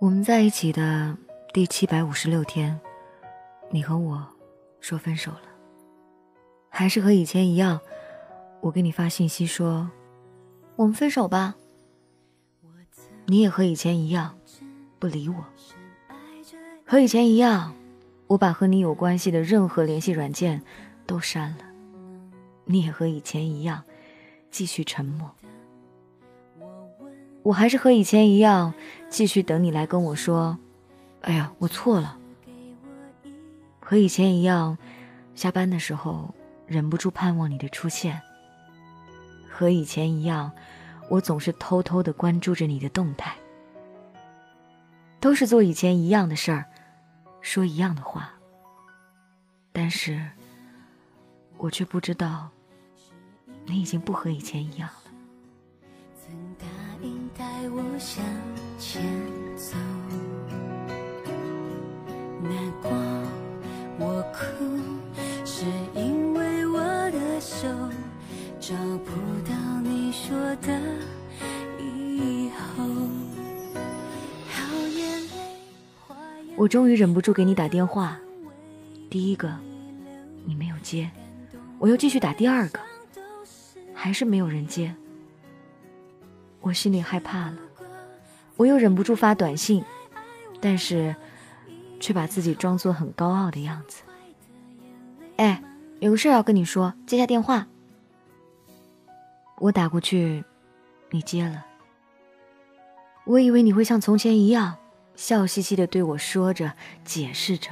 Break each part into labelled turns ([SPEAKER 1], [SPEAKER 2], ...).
[SPEAKER 1] 我们在一起的第七百五十六天，你和我说分手了，还是和以前一样，我给你发信息说我们分手吧。你也和以前一样不理我，和以前一样，我把和你有关系的任何联系软件都删了。你也和以前一样继续沉默。我还是和以前一样，继续等你来跟我说：“哎呀，我错了。”和以前一样，下班的时候忍不住盼望你的出现。和以前一样，我总是偷偷的关注着你的动态。都是做以前一样的事儿，说一样的话。但是，我却不知道，你已经不和以前一样了。向前走，难过我哭，是因为我的手找不到你说的以后。我终于忍不住给你打电话，第一个你没有接，我又继续打第二个，还是没有人接。我心里害怕了，我又忍不住发短信，但是却把自己装作很高傲的样子。哎，有个事要跟你说，接下电话。我打过去，你接了。我以为你会像从前一样，笑嘻嘻的对我说着、解释着，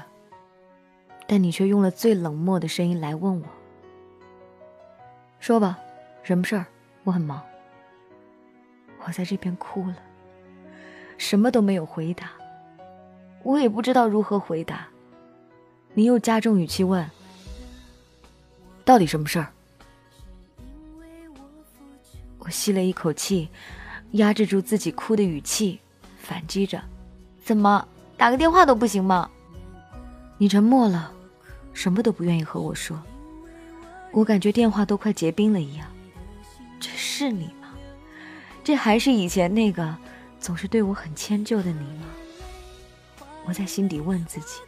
[SPEAKER 1] 但你却用了最冷漠的声音来问我：“说吧，什么事儿？我很忙。”我在这边哭了，什么都没有回答，我也不知道如何回答。你又加重语气问：“到底什么事儿？”我吸了一口气，压制住自己哭的语气，反击着：“怎么打个电话都不行吗？”你沉默了，什么都不愿意和我说。我感觉电话都快结冰了一样。这是你吗。这还是以前那个总是对我很迁就的你吗？我在心底问自己。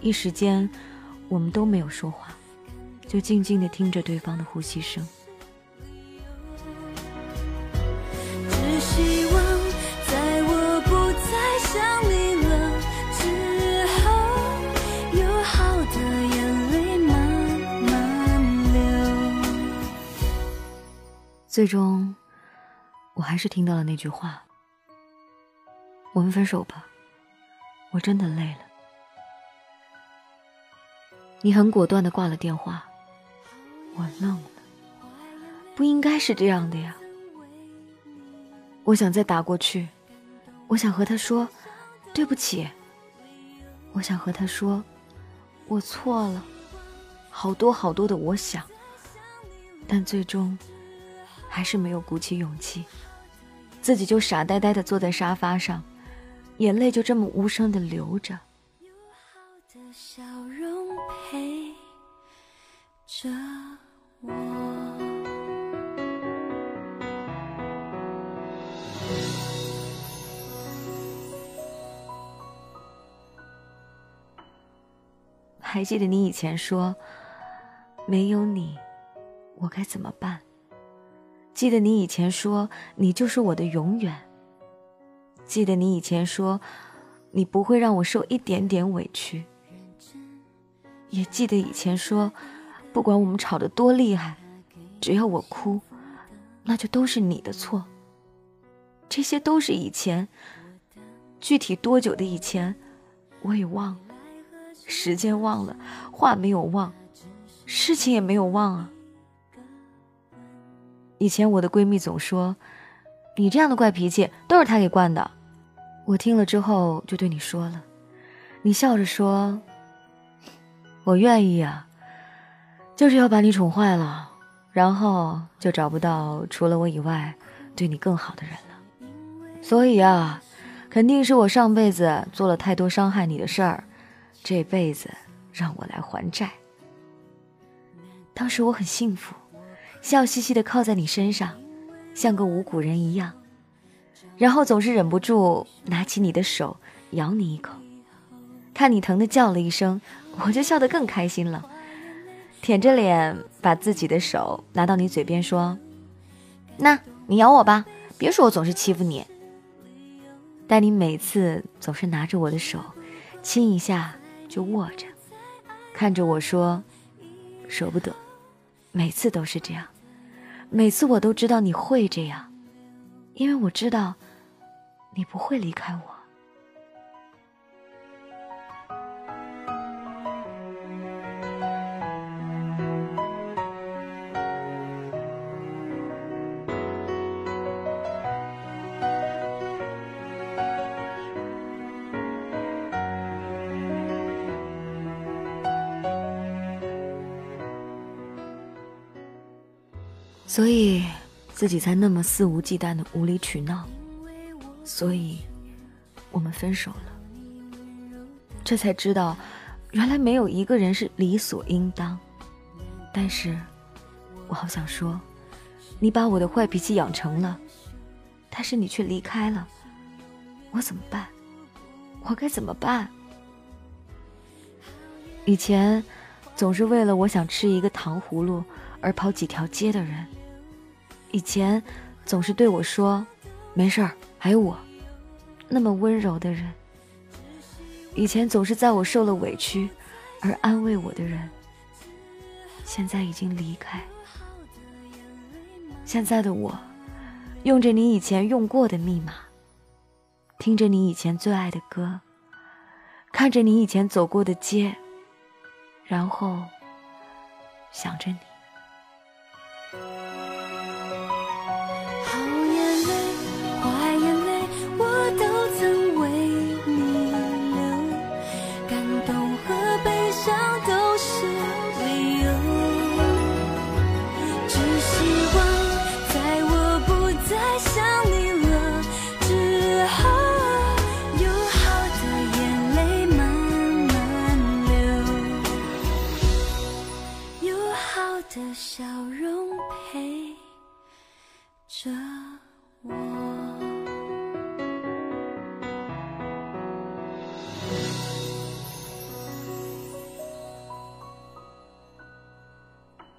[SPEAKER 1] 一时间，我们都没有说话，就静静的听着对方的呼吸声。最终。我还是听到了那句话：“我们分手吧。”我真的累了。你很果断的挂了电话，我愣了。不应该是这样的呀。我想再打过去，我想和他说对不起。我想和他说我错了，好多好多的我想，但最终。还是没有鼓起勇气，自己就傻呆呆的坐在沙发上，眼泪就这么无声的流着。还记得你以前说，没有你，我该怎么办？记得你以前说你就是我的永远。记得你以前说，你不会让我受一点点委屈。也记得以前说，不管我们吵得多厉害，只要我哭，那就都是你的错。这些都是以前，具体多久的以前，我也忘了，时间忘了，话没有忘，事情也没有忘啊。以前我的闺蜜总说，你这样的怪脾气都是她给惯的。我听了之后就对你说了，你笑着说：“我愿意啊，就是要把你宠坏了，然后就找不到除了我以外对你更好的人了。所以啊，肯定是我上辈子做了太多伤害你的事儿，这辈子让我来还债。当时我很幸福。笑嘻嘻的靠在你身上，像个无骨人一样。然后总是忍不住拿起你的手咬你一口，看你疼的叫了一声，我就笑得更开心了，舔着脸把自己的手拿到你嘴边说：“那你咬我吧，别说我总是欺负你。”但你每次总是拿着我的手，亲一下就握着，看着我说：“舍不得。”每次都是这样，每次我都知道你会这样，因为我知道你不会离开我。所以，自己才那么肆无忌惮的无理取闹，所以，我们分手了。这才知道，原来没有一个人是理所应当。但是，我好想说，你把我的坏脾气养成了，但是你却离开了，我怎么办？我该怎么办？以前，总是为了我想吃一个糖葫芦而跑几条街的人。以前总是对我说：“没事儿，还有我。”那么温柔的人。以前总是在我受了委屈而安慰我的人，现在已经离开。现在的我，用着你以前用过的密码，听着你以前最爱的歌，看着你以前走过的街，然后想着你。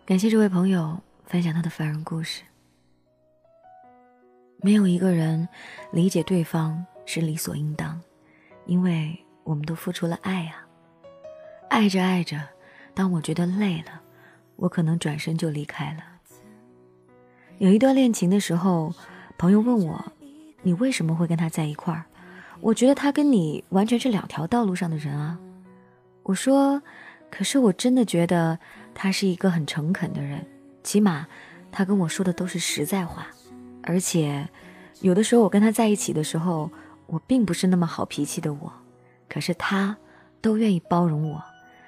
[SPEAKER 1] 感谢这位朋友分享他的凡人故事。没有一个人理解对方是理所应当，因为我们都付出了爱啊。爱着爱着，当我觉得累了，我可能转身就离开了。有一段恋情的时候，朋友问我：“你为什么会跟他在一块儿？”我觉得他跟你完全是两条道路上的人啊。我说：“可是我真的觉得。”他是一个很诚恳的人，起码他跟我说的都是实在话，而且有的时候我跟他在一起的时候，我并不是那么好脾气的我，可是他都愿意包容我，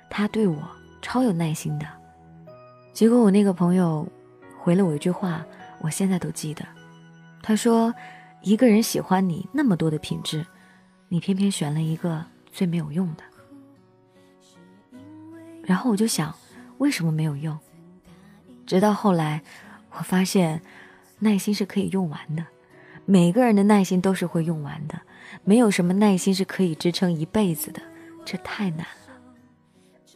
[SPEAKER 1] 他对我超有耐心的。结果我那个朋友回了我一句话，我现在都记得，他说：“一个人喜欢你那么多的品质，你偏偏选了一个最没有用的。”然后我就想。为什么没有用？直到后来，我发现，耐心是可以用完的。每个人的耐心都是会用完的，没有什么耐心是可以支撑一辈子的，这太难了。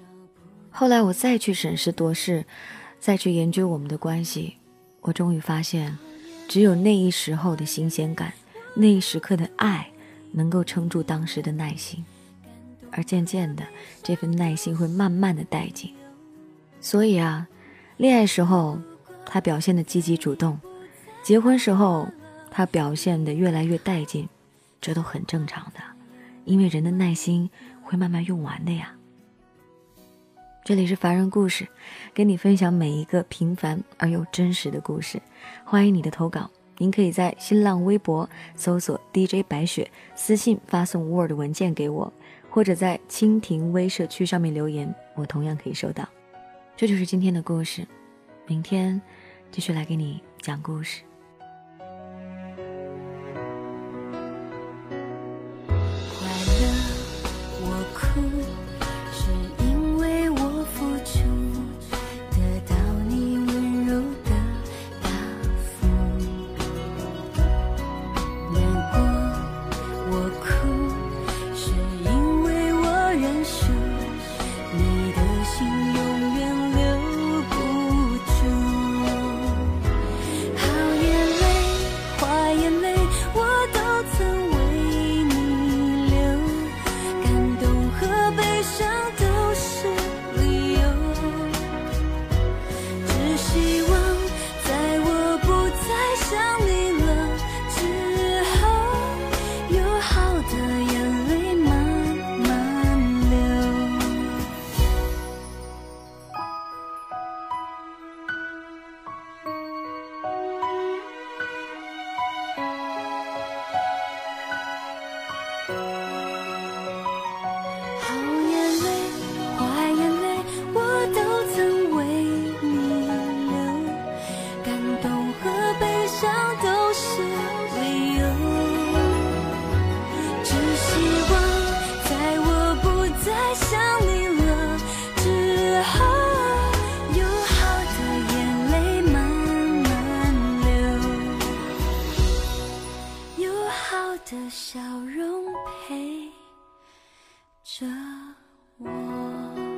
[SPEAKER 1] 后来我再去审时度势，再去研究我们的关系，我终于发现，只有那一时候的新鲜感，那一时刻的爱，能够撑住当时的耐心，而渐渐的，这份耐心会慢慢的殆尽。所以啊，恋爱时候他表现的积极主动，结婚时候他表现的越来越带劲，这都很正常的，因为人的耐心会慢慢用完的呀。这里是凡人故事，跟你分享每一个平凡而又真实的故事，欢迎你的投稿。您可以在新浪微博搜索 DJ 白雪，私信发送 Word 文件给我，或者在蜻蜓微社区上面留言，我同样可以收到。这就是今天的故事，明天继续来给你讲故事。
[SPEAKER 2] 的笑容陪着我。